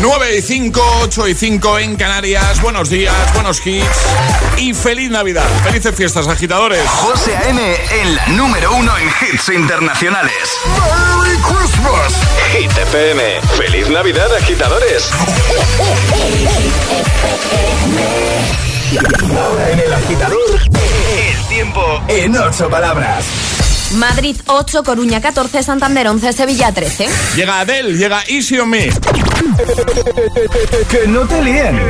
9 y 5, 8 y 5 en Canarias. Buenos días, buenos hits y feliz Navidad. Felices fiestas, agitadores. José A.M. en la número uno en hits internacionales. ¡Merry Christmas! Hit FM. ¡Feliz Navidad, agitadores! Ahora en el agitador, el tiempo en ocho palabras. Madrid 8, Coruña 14, Santander 11, Sevilla 13. Llega Adele, llega Easy on Me. Que no te líen.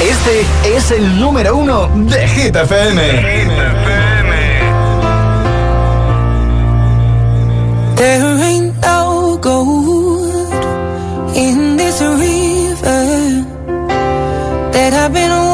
Este es el número uno de Hit FM. There ain't no gold in this river that I've been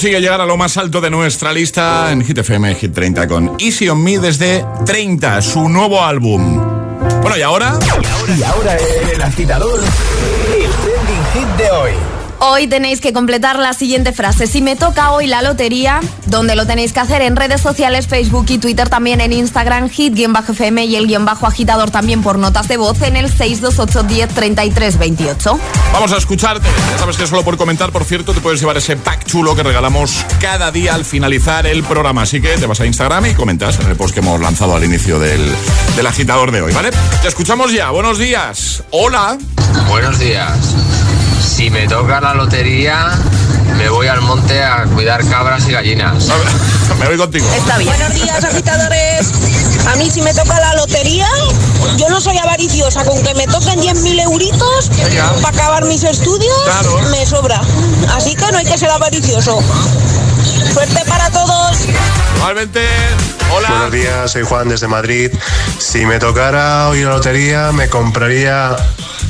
consigue llegar a lo más alto de nuestra lista en Hit FM Hit 30 con Easy on Me desde 30, su nuevo álbum. Bueno, y ahora Y ahora el agitador, el trending hit de hoy. Hoy tenéis que completar la siguiente frase. Si me toca hoy la lotería, donde lo tenéis que hacer en redes sociales, Facebook y Twitter, también en Instagram, hit-fm y el guion bajo agitador también por notas de voz en el 628 10 33 28. Vamos a escucharte. Ya sabes que solo por comentar, por cierto, te puedes llevar ese pack chulo que regalamos cada día al finalizar el programa. Así que te vas a Instagram y comentas en el post que hemos lanzado al inicio del, del agitador de hoy, ¿vale? Te escuchamos ya. Buenos días. Hola. Buenos días. Si me toca la lotería, me voy al monte a cuidar cabras y gallinas. Me voy contigo. Está bien. Buenos días, agitadores. A mí si me toca la lotería, yo no soy avariciosa. Con que me toquen 10.000 euritos para acabar mis estudios, Claro. me sobra. Así que no hay que ser avaricioso. Suerte para todos. Igualmente. Hola. Buenos días, soy Juan desde Madrid. Si me tocara hoy la lotería, me compraría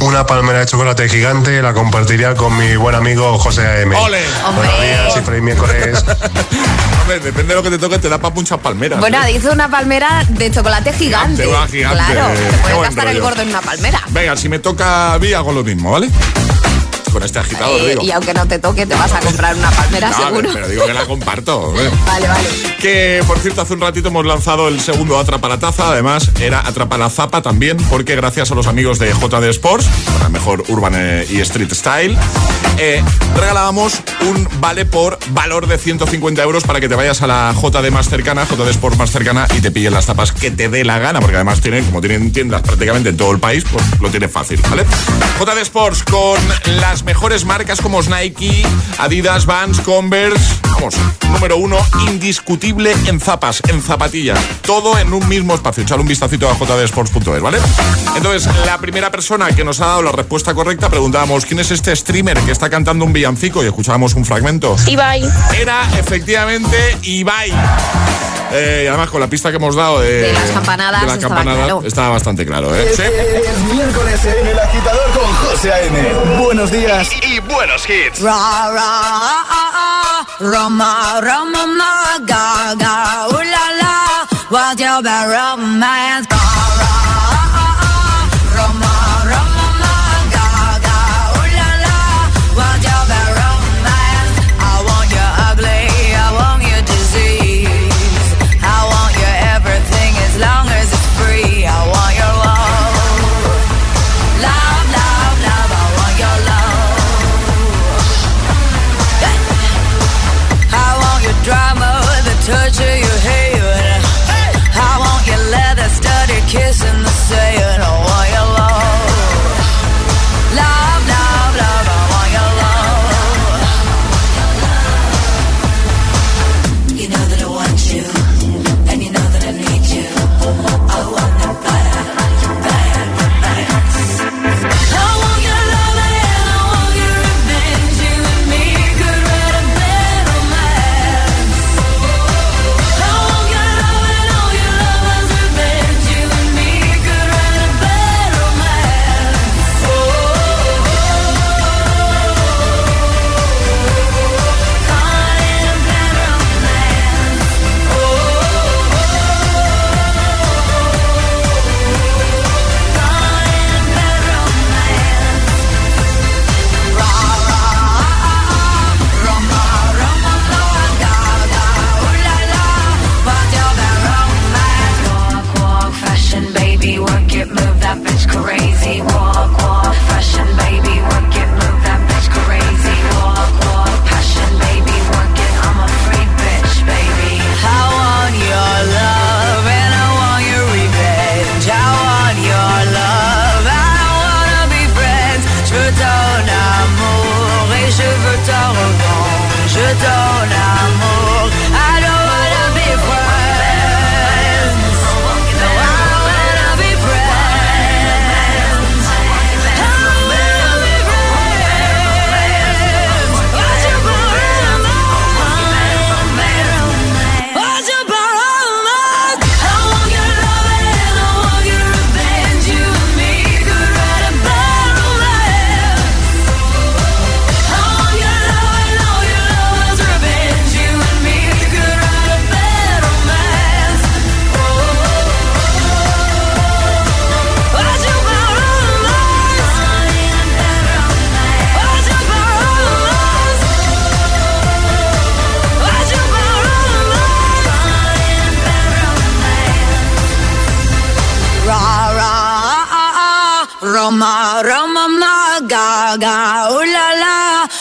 una palmera de chocolate gigante y la compartiría con mi buen amigo José A.M. Ole. Hombre. Buenos días y feliz miércoles. Hombre, depende de lo que te toque, te da para muchas palmeras. Bueno, ¿eh? dice una palmera de chocolate gigante. Gigante, gigante. Claro, te puedes gastar el gordo en una palmera. Venga, si me toca a mí, hago lo mismo, ¿vale? Con este agitador, Eh, digo. y aunque no te toque, te vas a comprar una palmera No, seguro. pero digo que la comparto. Vale, vale. Que, por cierto, hace un ratito hemos lanzado el segundo Atrapa la Taza. Además, era Atrapa la Zapa también, porque gracias a los amigos de JD Sports, la mejor urban eh, y street style, eh, regalábamos un vale por valor de 150 euros para que te vayas a la JD más cercana, JD Sports más cercana, y te pillen las tapas que te dé la gana, porque además tienen, como tienen tiendas prácticamente en todo el país, pues lo tiene fácil, ¿vale? JD Sports con las mejores marcas como Nike, Adidas, Vans, Converse, vamos, número uno, indiscutible en zapas, en zapatillas, todo en un mismo espacio. Echar un vistacito a jdsports.es, ¿vale? Entonces, la primera persona que nos ha dado la respuesta correcta, preguntábamos, ¿quién es este streamer que está cantando un villancico? Y escuchábamos un fragmento. Ibai. Era efectivamente Ibai. Eh, y además con la pista que hemos dado de, De las campanadas de estaba campanadas, claro. estaba bastante claro, ¿eh? Sí. Es miércoles en el agitador con José A.M. Buenos días y, y buenos hits. Ra, ra, ah, ah, Roma, Roma, ma, ga, ga, ooh la la. What's your bad romance?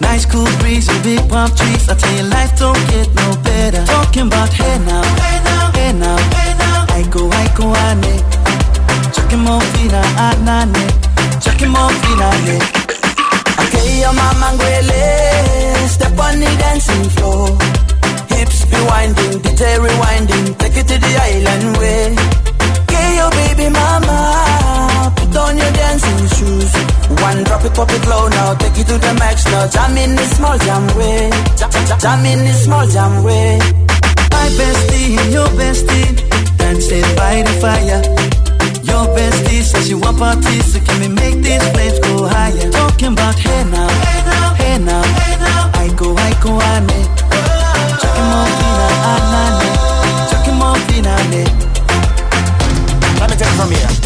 Nice cool breeze and big palm trees. I tell you, life don't get no better. Talking about hey now, hey now, hey now, hey now. I go, I go, ane. Chucking more fina, anane. Ah, ah, Chucking more fina, ne. Okay, your mama ngwele, step on the dancing floor. Hips be winding, DJ rewinding, take it to the island way. Okay, your baby mama, put on your dancing shoes. One drop it, pop it low now, take it to the max now. Jam in the small jam way, jam, in the small jam way. My bestie your bestie dancing by the fire. Your bestie says you want parties, so can we make these flames go higher? Talking about hey now, hey now, hey now, hey now. I go, I go, ane. Chucking more fina, anane. Eh? Chucking more fina, ne. Let me take it from here.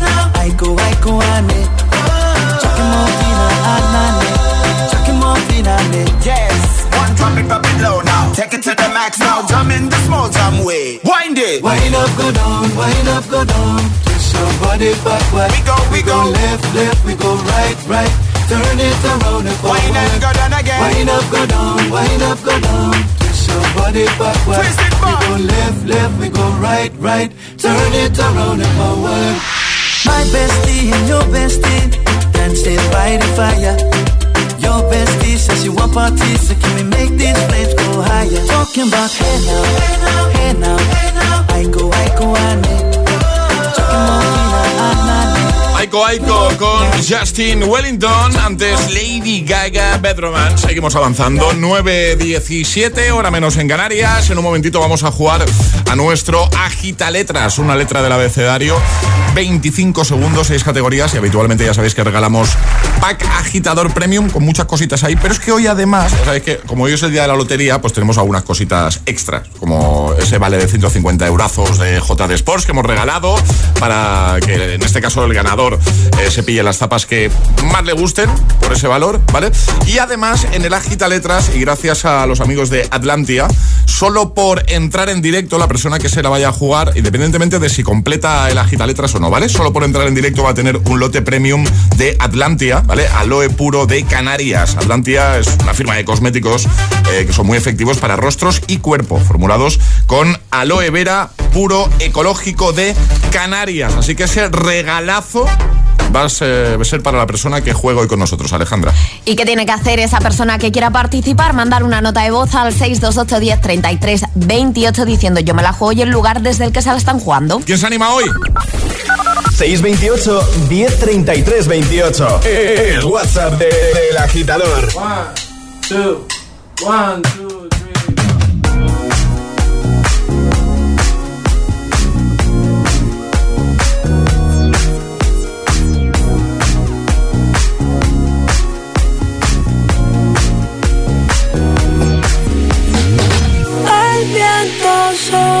I go, I go, ane. Chucking more fina, anane. Chucking more fina, ne. Yes, one drop it, drop it low now Take it to the max now, jump in the small jam way Wind it Wind up, go down, wind up, go down. Twist your body backward. We go, we go. left, left, we go right, right. Turn it around and forward. Wind and go down again Wind up, go down, wind up, go down. Twist your body backward. Twist it we go left, left, we go right, right. Turn it around and forward. My bestie and your bestie dancing by the fire. Your bestie says you want parties, so can we make these flames go higher? Talking about hey now, hey now, Aiko con Justin Wellington, antes Lady Gaga, Bad Romance. Seguimos avanzando, 9.17, hora menos en Canarias. En un momentito vamos a jugar a nuestro Agita Letras, una letra del abecedario. 25 segundos, 6 categorías y habitualmente ya sabéis que regalamos pack agitador premium con muchas cositas ahí. Pero es que hoy además, sabéis que como hoy es el día de la lotería, pues tenemos algunas cositas extras, como ese vale de 150 eurazos de JD Sports que hemos regalado para que en este caso el ganador eh, se pille las tapas que más le gusten por ese valor, ¿vale? Y además en el Agita Letras y gracias a los amigos de Atlantia, solo por entrar en directo la persona que se la vaya a jugar, independientemente de si completa el Agita Letras o no, ¿vale? Solo por entrar en directo va a tener un lote premium de Atlantia, ¿vale? Aloe puro de Canarias. Atlantia es una firma de cosméticos eh, que son muy efectivos para rostros y cuerpo, formulados con aloe vera puro ecológico de Canarias. Así que ese regalazo va a ser, va a ser para la persona que juega hoy con nosotros, Alejandra. ¿Y qué tiene que hacer esa persona que quiera participar? Mandar una nota de voz al 628 10 33 28 diciendo yo me la juego y el lugar desde el que se la están jugando. ¿Quién se anima hoy? 628 1033 28. El WhatsApp de- del agitador. One, two, one, two, show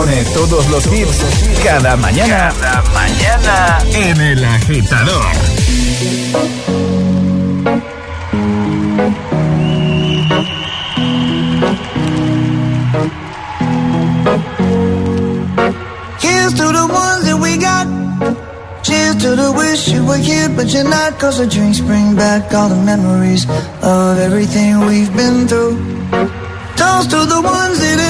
Pone todos los hits cada mañana. Cada mañana en El Agitador. Here's to the ones that we got. Cheers to the wish you were here, but you're not. Cause the drinks bring back all the memories of everything we've been through. Toast to the ones. Toast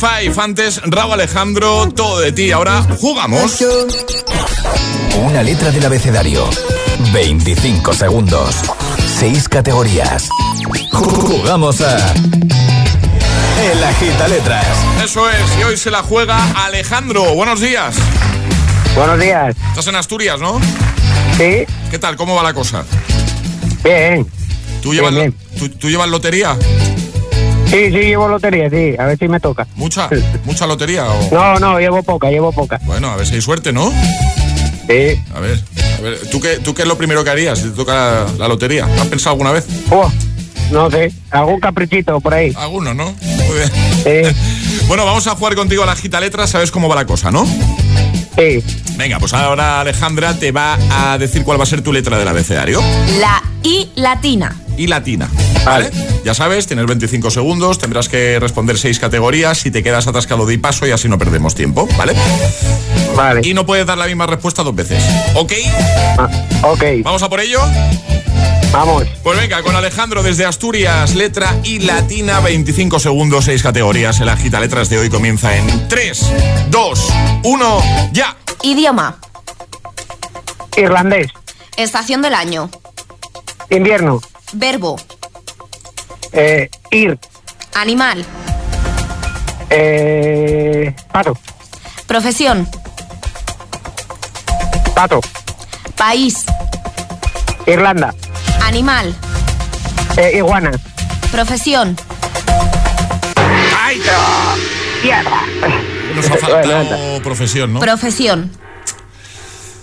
5. Antes, Raúl Alejandro, todo de ti. Ahora jugamos. Una letra del abecedario. 25 segundos. 6 categorías. Jugamos a. El Agita Letras. Eso es, y hoy se la juega Alejandro. Buenos días. Buenos días. Estás en Asturias, ¿no? Sí. ¿Qué tal? ¿Cómo va la cosa? Bien. ¿Tú llevas, ¿tú, tú llevas lotería? Sí, sí, llevo lotería, sí. A ver si me toca. ¿Mucha? ¿Mucha lotería? O... No, no, llevo poca, llevo poca. Bueno, a ver si hay suerte, ¿no? Sí. A ver, a ver. ¿Tú qué, ¿Tú qué es lo primero que harías si te toca la, la lotería? ¿Has pensado alguna vez? Oh, no sé, algún caprichito por ahí. Alguno, ¿no? Muy bien. Sí. bueno, vamos a jugar contigo a la gita letra, sabes cómo va la cosa, ¿no? Sí. Venga, pues ahora Alejandra te va a decir cuál va a ser tu letra del abecedario. La I latina. Y latina. ¿Vale? Ya sabes, tienes 25 segundos, tendrás que responder seis categorías. Si te quedas atascado, di paso y así no perdemos tiempo, ¿vale? Vale. Y no puedes dar la misma respuesta dos veces. ¿Ok? Ah, ok. ¿Vamos a por ello? Vamos. Pues venga, con Alejandro desde Asturias, letra I latina, 25 segundos, seis categorías. El agita letras de hoy comienza en 3, 2, 1, ya. Idioma. Irlandés. Estación del año. Invierno. Verbo. Eh, ir. Animal. Eh, pato. Profesión. Pato. País. Irlanda. Animal. Eh, iguana. Profesión. ¡Ay! Tierra. Nos ha faltado profesión, ¿no? Profesión.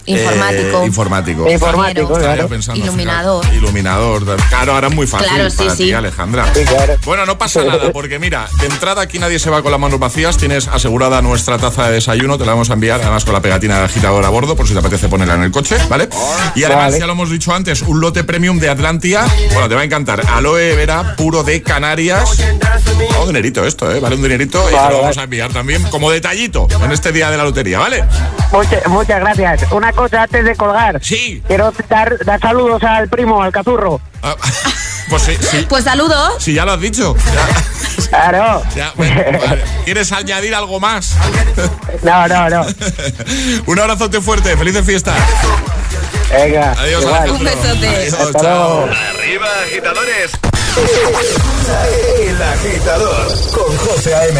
Informático. Eh, informático. Informático, Estaba claro. pensando Iluminador. final. Iluminador. Claro, ahora es muy fácil Claro, sí, para sí. ti, Alejandra. Sí, claro. Bueno, no pasa nada, porque mira, de entrada aquí nadie se va con las manos vacías. Tienes asegurada nuestra taza de desayuno, te la vamos a enviar, además con la pegatina de agitador a bordo, por si te apetece ponerla en el coche, ¿vale? Y además, Vale. ya lo hemos dicho antes, un lote premium de Atlantia. Bueno, te va a encantar. Aloe vera puro de Canarias. Oh, un dinerito esto, ¿eh? Vale, un dinerito. y te Vale, lo vamos vale. a enviar también como detallito en este día de la lotería, ¿vale? Muchas, muchas gracias. Una cosa antes de colgar. Sí. Quiero dar, dar saludos al primo, al cazurro. Ah, pues sí, sí. Pues saludos. Si ya lo has dicho. Ya, Claro. ya, bueno, vale. ¿Quieres añadir algo más? No, no, no. Un abrazote fuerte, felices fiestas. Venga. Adiós, igual. Un besote. Adiós, Hasta chao. luego. Arriba, agitadores. El agitador con José A.M.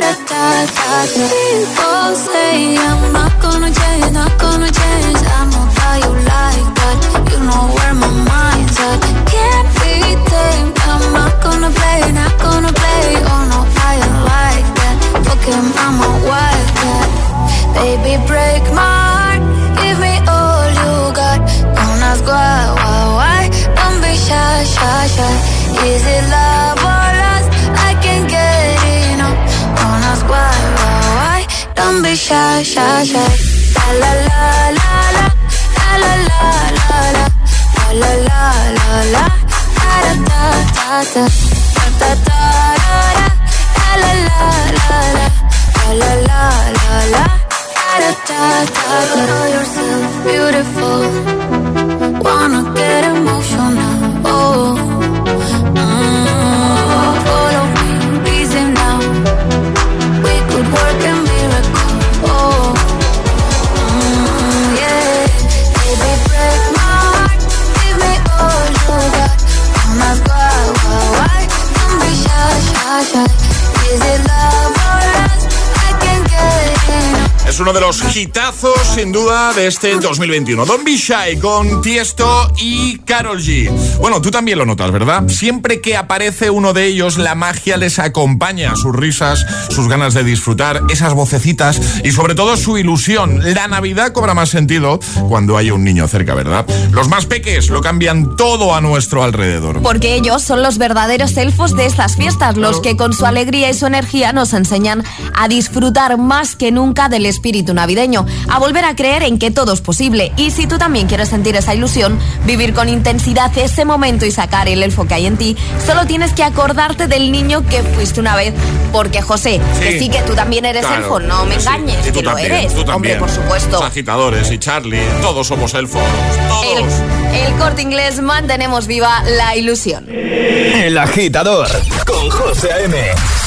da da da People say I'm not gonna change, not gonna change. I know how you like that. You know where my mind's at. Can't be tamed. I'm not gonna play, not gonna play. Oh no, I ain't like that. Fuck him, I'm a wildcat. Baby, break my heart. Give me all you got. Don't ask why, why, why. Don't be shy, shy, shy. Is it love or why, why, why? Don't be shy, shy, shy. La la la la la, la la la la, la la la la la, da da da da da, da da da da, la la la la, la la la la, la la. da da da da. Call yourself beautiful. Wanna get emotional. Oh. Uno de los hitazos, sin duda, de este 2021. Don Be Shy con Tiesto y Carol G. Bueno, tú también lo notas, ¿verdad? Siempre que aparece uno de ellos, la magia les acompaña. Sus risas, sus ganas de disfrutar, esas vocecitas y sobre todo su ilusión. La Navidad cobra más sentido cuando hay un niño cerca, ¿verdad? Los más peques lo cambian todo a nuestro alrededor. Porque ellos son los verdaderos elfos de estas fiestas, los que con su alegría y su energía nos enseñan a disfrutar más que nunca del espíritu navideño, a volver a creer en que todo es posible. Y si tú también quieres sentir esa ilusión, vivir con intensidad ese momento y sacar el elfo que hay en ti, solo tienes que acordarte del niño que fuiste una vez. Porque José, que sí que tú también eres Claro, elfo, no me sí. engañes, que lo también, eres. tú Hombre, también. por supuesto. Los agitadores y Charlie, todos somos elfos. El, Todos. el corte inglés mantenemos viva la ilusión. El agitador con José A.M.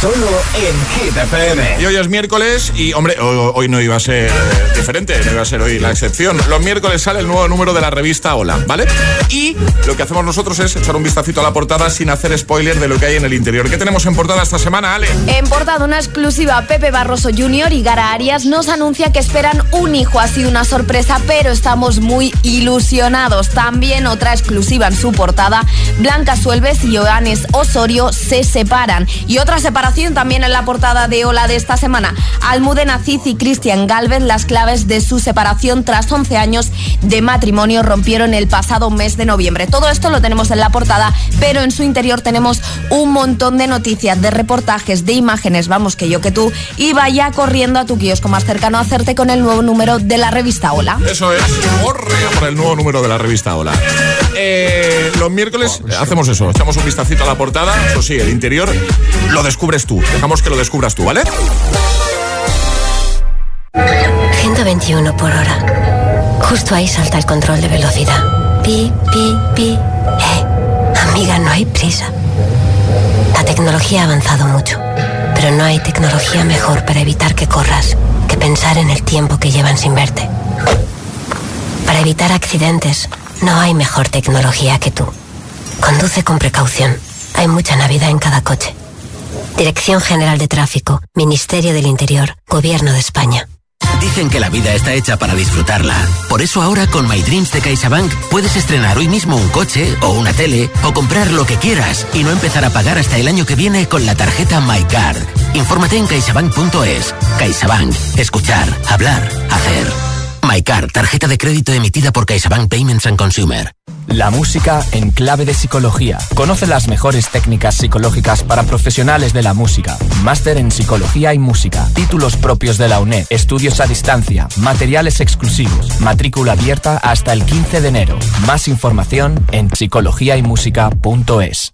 Solo en FM. Y hoy es miércoles y, hombre, ho- hoy no iba a ser diferente, no iba a ser hoy la excepción. Los miércoles sale el nuevo número de la revista Hola, ¿vale? Y lo que hacemos nosotros es echar un vistacito a la portada sin hacer spoiler de lo que hay en el interior. ¿Qué tenemos en portada esta semana, Ale? En portada una exclusiva, Pepe Barroso Jr. y Gara Arias nos anuncia que esperan un hijo. Ha sido una sorpresa, pero estamos muy ilusionados. También otra exclusiva en su portada, Blanca Suelves y Joanes Osorio se separan. Y otra separación también en la portada de Ola de esta semana. Almudena Cid y Cristian Galvez, las claves de su separación tras 11 años de matrimonio, rompieron el pasado mes de noviembre. Todo esto lo tenemos en la portada, pero en su interior tenemos un montón de noticias, de reportajes, de imágenes, vamos que yo que tú, y vaya corriendo a tu kiosco más cercano a hacerte con el nuevo número de la revista Hola. Eso es, corre por el nuevo número de la revista Hola. Eh, los miércoles hacemos eso, echamos un vistacito a la portada, eso sí, el interior lo descubres tú, dejamos que lo descubras tú, ¿vale? 121 por hora. Justo ahí salta el control de velocidad. Pi, pi, pi. Eh, amiga, no hay prisa. La tecnología ha avanzado mucho, pero no hay tecnología mejor para evitar que corras que pensar en el tiempo que llevan sin verte. Para evitar accidentes, no hay mejor tecnología que tú. Conduce con precaución. Hay mucha Navidad en cada coche. Dirección General de Tráfico, Ministerio del Interior, Gobierno de España. Dicen que la vida está hecha para disfrutarla. Por eso ahora con My Dreams de CaixaBank puedes estrenar hoy mismo un coche o una tele o comprar lo que quieras y no empezar a pagar hasta el año que viene con la tarjeta MyCard. Infórmate en caixabank.es. CaixaBank. Escuchar, hablar, hacer. MyCard, tarjeta de crédito emitida por CaixaBank Payments and Consumer. La música en clave de psicología. Conoce las mejores técnicas psicológicas para profesionales de la música. Máster en psicología y música. Títulos propios de la UNED. Estudios a distancia. Materiales exclusivos. Matrícula abierta hasta el 15 de enero. Más información en psicologiaymusica.es.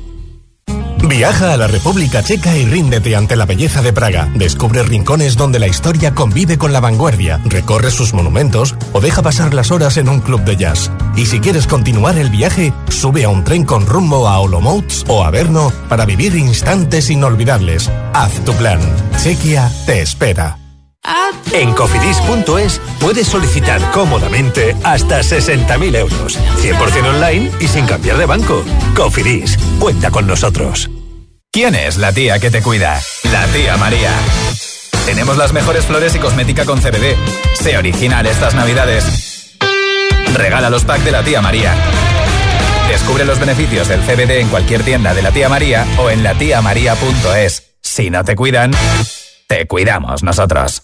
Viaja a la República Checa y ríndete ante la belleza de Praga. Descubre rincones donde la historia convive con la vanguardia, recorre sus monumentos o deja pasar las horas en un club de jazz. Y si quieres continuar el viaje, sube a un tren con rumbo a Olomouc o a Brno para vivir instantes inolvidables. Haz tu plan. Chequia te espera. En cofidis.es puedes solicitar cómodamente hasta 60.000 euros. 100% online y sin cambiar de banco. Cofidis, cuenta con nosotros. ¿Quién es la tía que te cuida? La tía María. Tenemos las mejores flores y cosmética con CBD. Sé original estas navidades. Regala los packs de la tía María. Descubre los beneficios del CBD en cualquier tienda de la tía María o en latiamaría.es. Si no te cuidan, te cuidamos nosotros.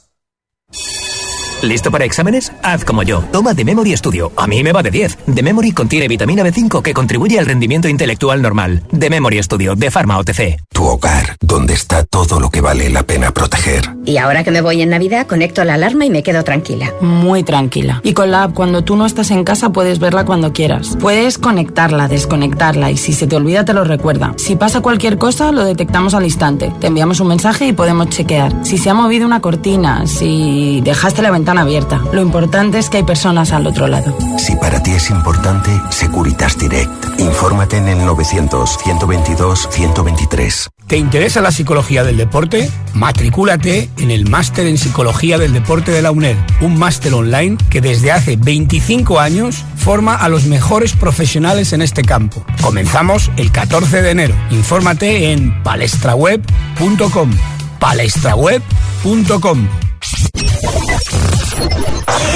¿Listo para exámenes? Haz como yo. Toma The Memory Studio. A mí me va de 10. The Memory contiene vitamina B5 que contribuye al rendimiento intelectual normal. The Memory Studio de Pharma OTC. Tu hogar, donde está todo lo que vale la pena proteger. Y ahora que me voy en Navidad, conecto la alarma y me quedo tranquila. Muy tranquila. Y con la app, cuando tú no estás en casa, puedes verla cuando quieras. Puedes conectarla, desconectarla y si se te olvida, te lo recuerda. Si pasa cualquier cosa, lo detectamos al instante. Te enviamos un mensaje y podemos chequear. Si se ha movido una cortina, si dejaste la ventana abierta. Lo importante es que hay personas al otro lado. Si para ti es importante, Securitas Direct. Infórmate en el 900-122-123. ¿Te interesa la psicología del deporte? Matricúlate en el Máster en Psicología del Deporte de la UNED, un máster online que desde hace 25 años forma a los mejores profesionales en este campo. Comenzamos el 14 de enero. Infórmate en palestraweb.com. palestraweb.com Leave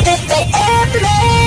it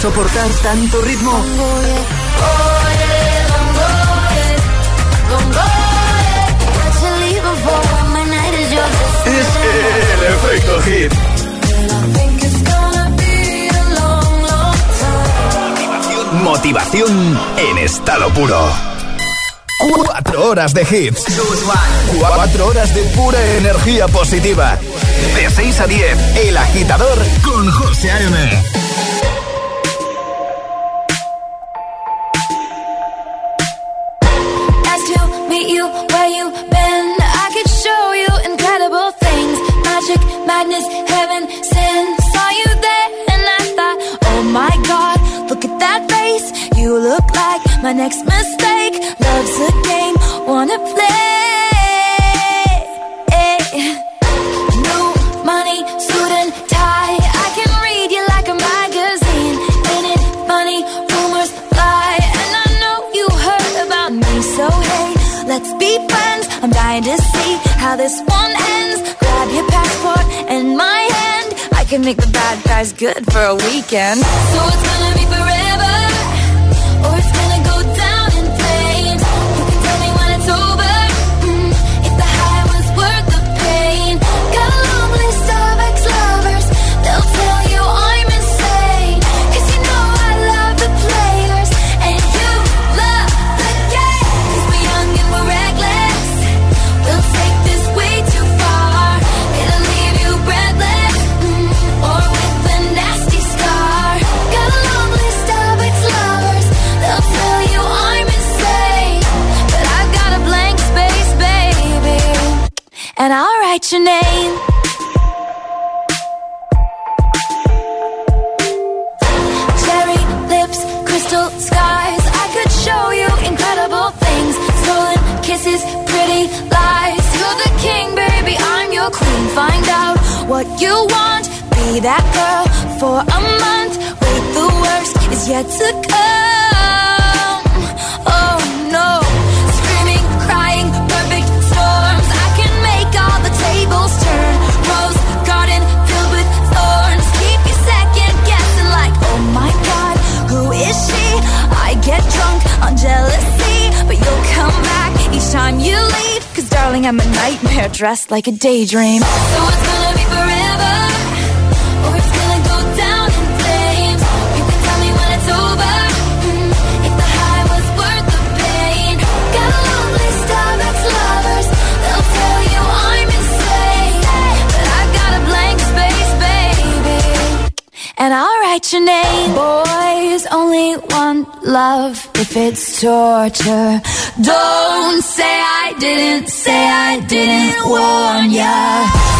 soportar tanto ritmo. Es el efecto hit. Motivación en estado puro. Cuatro horas de hits. Cuatro horas de pura energía positiva. De 6 a 10, El Agitador con José A.M. weekend. So am a nightmare dressed like a daydream. So it's gonna be forever, or it's gonna go down in flames. You can tell me when it's over, mm, if the high was worth the pain. Got a long list of ex-lovers, they'll tell you I'm insane. But I got a blank space, baby. And I'll write your name. Boys only want love if it's torture. Don't say didn't, say I didn't warn ya.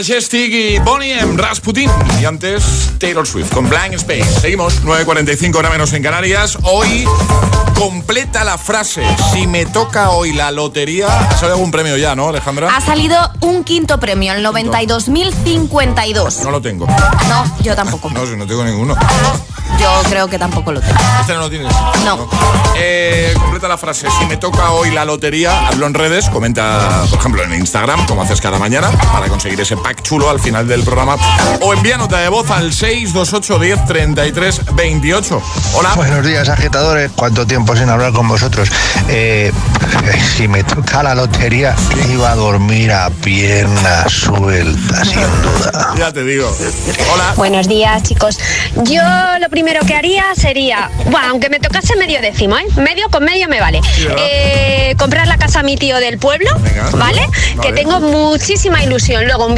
Majestic y Bonnie M. Rasputin. Y antes Taylor Swift con Blank Space. Seguimos, 9.45 hora menos en Canarias. Hoy completa la frase. Si me toca hoy la lotería. ¿Ha salido algún premio ya, no, Alejandra? Ha salido un quinto premio, el 92.052. No lo tengo. No, yo tampoco. No, si no tengo ninguno. Yo creo que tampoco lo tengo. ¿Este no lo tienes? No. Eh, completa la frase. Si me toca hoy la lotería, hablo en redes, comenta, por ejemplo, en Instagram, como haces cada mañana, para conseguir ese pack chulo al final del programa. O envía nota de voz al 628 10 33 28. Hola. Buenos días, agitadores. ¿Cuánto tiempo sin hablar con vosotros? Eh, si me toca la lotería, iba a dormir a pierna suelta, sin duda. Ya te digo. Hola. Buenos días, chicos. Yo lo primero que haría sería, bueno, aunque me tocase medio décimo, ¿eh? Medio con medio me vale. Eh, comprar la casa a mi tío del pueblo, ¿vale? Que tengo muchísima ilusión. Luego un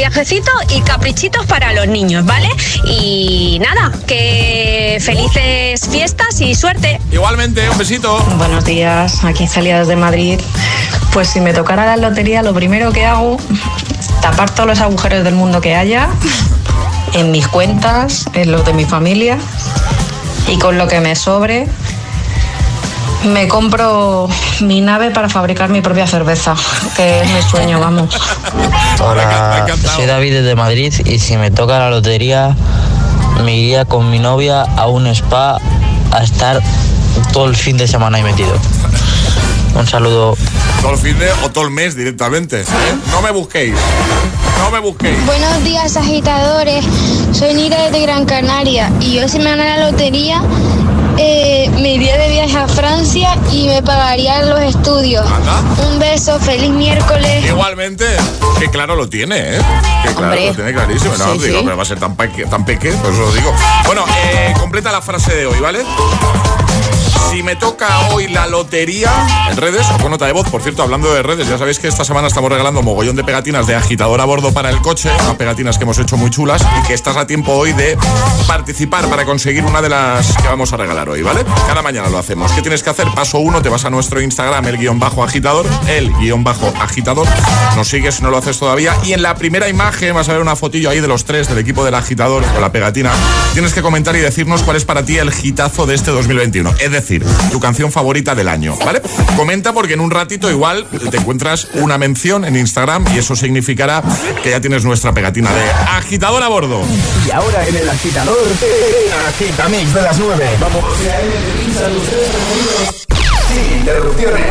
y caprichitos para los niños, ¿vale? Y nada, que felices fiestas y suerte. Igualmente, un besito. Buenos días, aquí salidas de Madrid. Pues si me tocara la lotería, lo primero que hago, tapar todos los agujeros del mundo que haya, en mis cuentas, en los de mi familia, y con lo que me sobre, me compro mi nave para fabricar mi propia cerveza, que es mi sueño, vamos. Hola, soy David desde Madrid y si me toca la lotería me iría con mi novia a un spa a estar todo el fin de semana ahí metido. Un saludo. Todo el fin de o todo el mes directamente. ¿eh? No me busquéis. No me busquéis. Buenos días, agitadores. Soy Nira de Gran Canaria y yo si me gana la lotería eh, me iría de viaje a Francia y me pagaría los estudios. Un beso, feliz miércoles. Igualmente, que claro lo tiene, ¿eh? Que claro Hombre. lo tiene clarísimo. No, Sí, digo, sí. pero va a ser tan, peque, tan peque, por eso lo digo. Bueno, eh, completa la frase de hoy, ¿vale? Si me toca hoy la lotería en redes o con nota de voz, por cierto, hablando de redes, ya sabéis que esta semana estamos regalando mogollón de pegatinas de agitador a bordo para el coche, unas pegatinas que hemos hecho muy chulas y que estás a tiempo hoy de participar para conseguir una de las que vamos a regalar hoy, ¿vale? Cada mañana lo hacemos. ¿Qué tienes que hacer? Paso uno, te vas a nuestro Instagram, el guion bajo agitador, el guion bajo agitador, nos sigues si no lo haces todavía y en la primera imagen vas a ver una fotillo ahí de los tres del equipo del agitador con la pegatina. Tienes que comentar y decirnos cuál es para ti el hitazo de este 2021, es decir, tu canción favorita del año, ¿vale? Comenta porque en un ratito igual te encuentras una mención en Instagram y eso significará que ya tienes nuestra pegatina de agitador a bordo. Y ahora en el agitador, agitamix de las 9. Vamos. Sin interrupciones.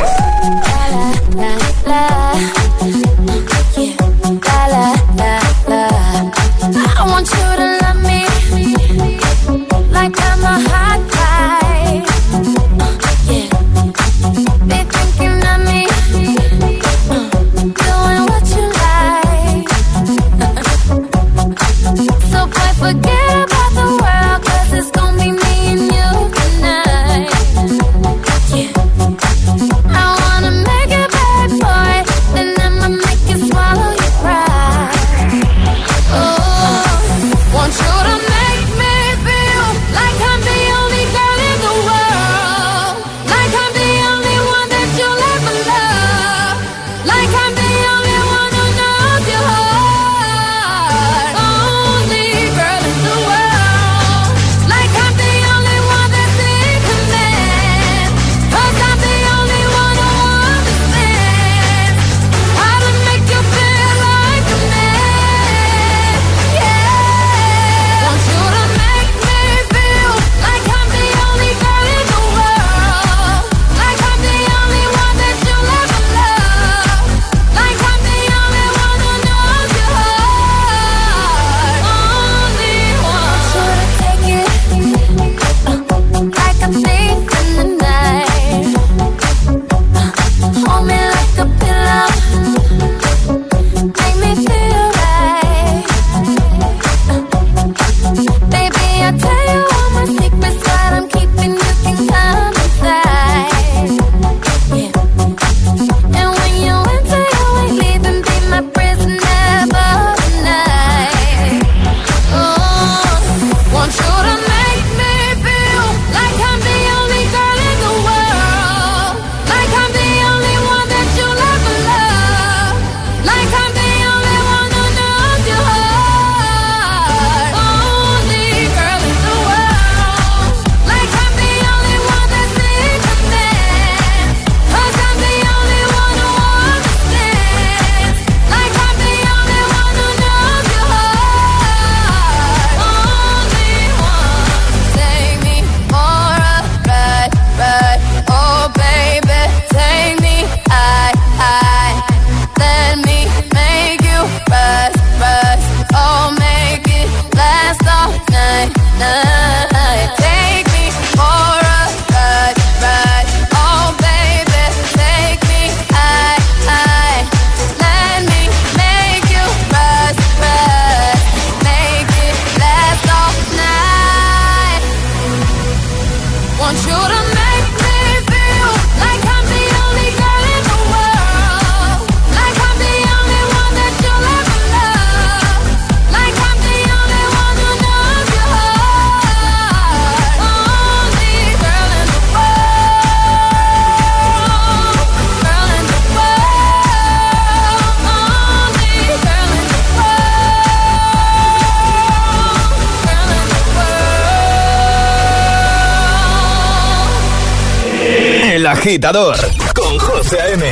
Agitador con José A.M.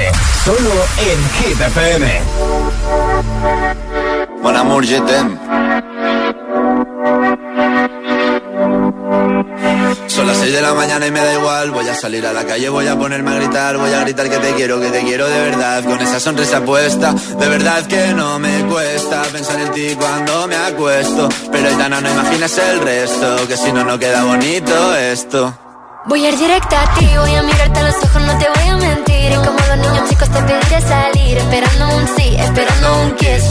Solo en Hit FM. Mon amour, je Son las 6 de la mañana y me da igual. Voy a salir a la calle, voy a ponerme a gritar. Voy a gritar que te quiero, que te quiero de verdad. Con esa sonrisa puesta, de verdad que no me cuesta pensar en ti cuando me acuesto. Pero Aitana, no imaginas el resto, que si no, no queda bonito esto. Voy a ir directa a ti, voy a a los ojos, no te voy a mentir. Y como los niños chicos te pediré salir, esperando un sí, esperando un kiss.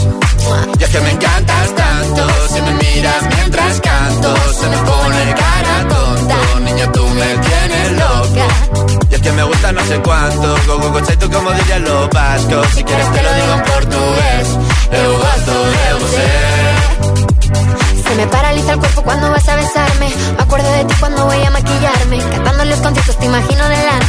Y es que me encantas tanto, si me miras mientras canto, se me pone cara tonta. Niña, tú me tienes loca. Y es que me gusta no sé cuánto, go go go tú como dirían los vascos. Si quieres te lo digo en portugués, eu gosto de você. Se me paraliza el cuerpo cuando vas a besarme. Me acuerdo de ti cuando voy a maquillarme. Cantando los conciertos te imagino delante.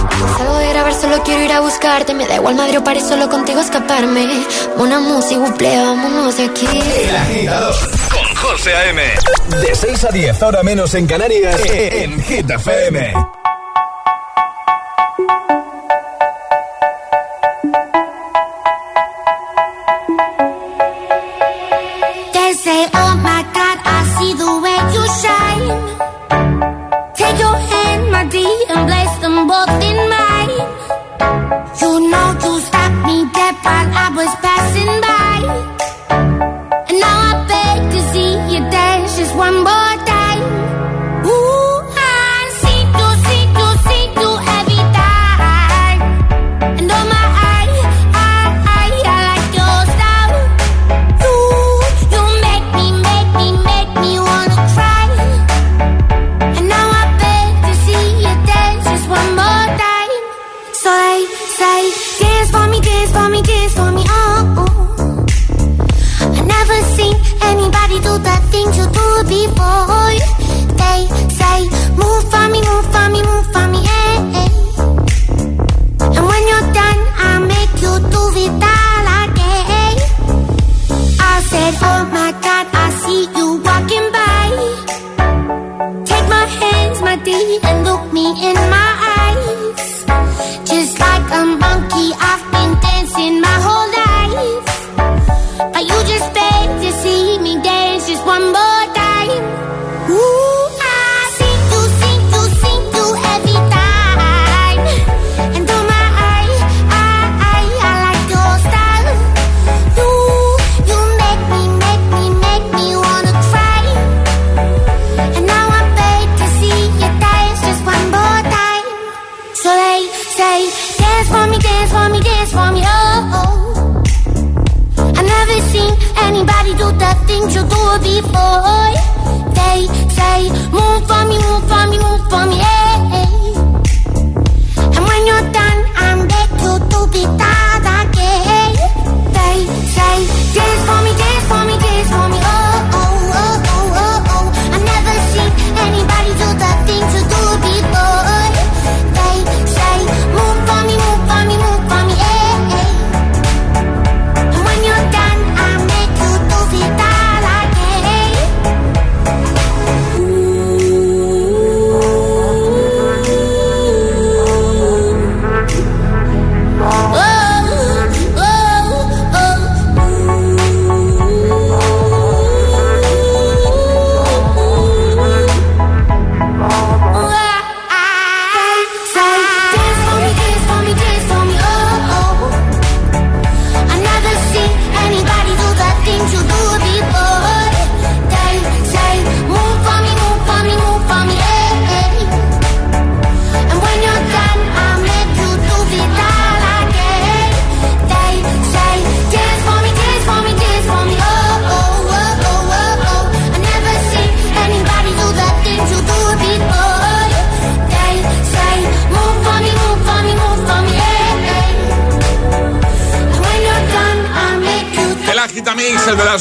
Salgo de grabar, solo quiero ir a buscarte. Me da igual madre o París, solo contigo escaparme. Una música, buple, vámonos de aquí. El agitador con José A.M. De 6 a 10, ahora menos en Canarias, en Hit FM. Me, dance for me,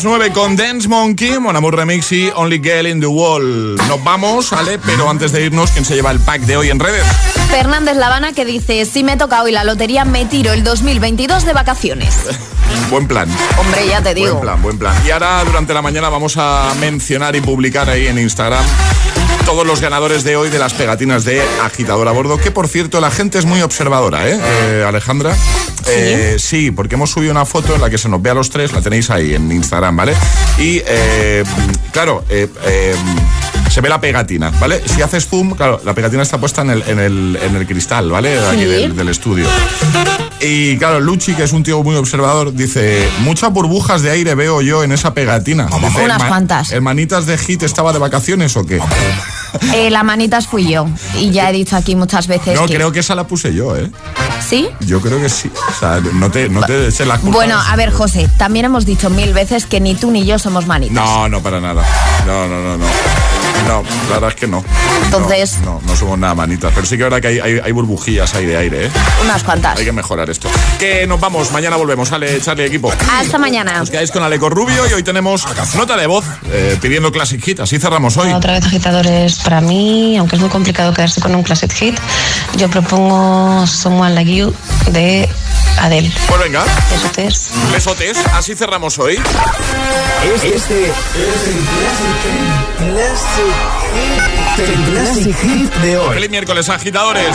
las 9 con Dance Monkey, Mon Amour Remix y Only Girl in the Wall. Nos vamos, ¿vale? Pero antes de irnos, ¿quién se lleva el pack de hoy en redes? Fernández Lavana que dice, si me toca hoy la lotería, me tiro el 2022 de vacaciones. buen plan. Hombre, ya te digo. Buen plan, buen plan. Y ahora, durante la mañana, vamos a mencionar y publicar ahí en Instagram todos los ganadores de hoy de las pegatinas de agitador a bordo, que por cierto la gente es muy observadora, ¿eh, eh Alejandra? ¿Sí? Eh, sí, porque hemos subido una foto en la que se nos ve a los tres, la tenéis ahí en Instagram, ¿vale? Y eh, claro, se ve la pegatina, ¿vale? Si haces zoom, claro, la pegatina está puesta en el, en el, en el cristal, ¿vale? Aquí del, del, estudio. Y claro, Luchi, que es un tío muy observador, dice, muchas burbujas de aire veo yo en esa pegatina. Dice, Unas cuantas. ¿Hermanitas de Hit estaba de vacaciones o qué? Eh, la manitas fui yo. Y ya he dicho aquí muchas veces. No, creo que esa la puse yo, ¿eh? ¿Sí? Yo creo que sí. O sea, no te, no te la culpa. Bueno, a ver, José, también hemos dicho mil veces que ni tú ni yo somos manitas. No, no, para nada. No, no, no, no. No, la verdad es que no. Entonces. No, no, somos nada manitas. Pero sí que es verdad que hay, hay, burbujillas ahí de aire, ¿eh? Unas cuantas. Hay que mejorar esto. Que nos vamos. Mañana volvemos. Sale, Charlie, equipo. Hasta mañana. Os quedáis con Aleco Rubio y hoy tenemos nota de voz eh, pidiendo Classic Hit. Así cerramos hoy. Otra vez agitadores para mí, aunque es muy complicado quedarse con un Classic Hit, yo propongo Someone Like You de Adele. Pues venga. Besotes. Besotes. Así cerramos hoy. Este es el Classic Hit. El Classic Hit de hoy. Feliz miércoles, agitadores.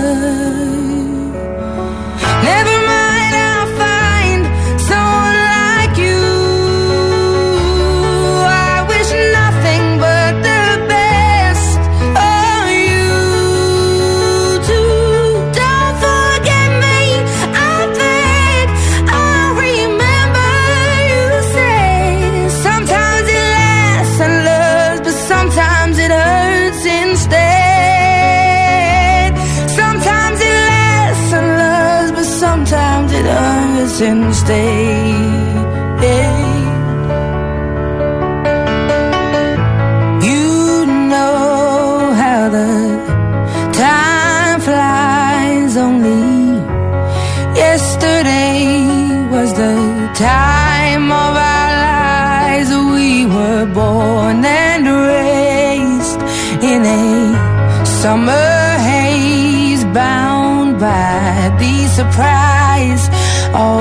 Hurts instead. You know how the time flies. Only yesterday was the time of our lives. We were born and raised in a summer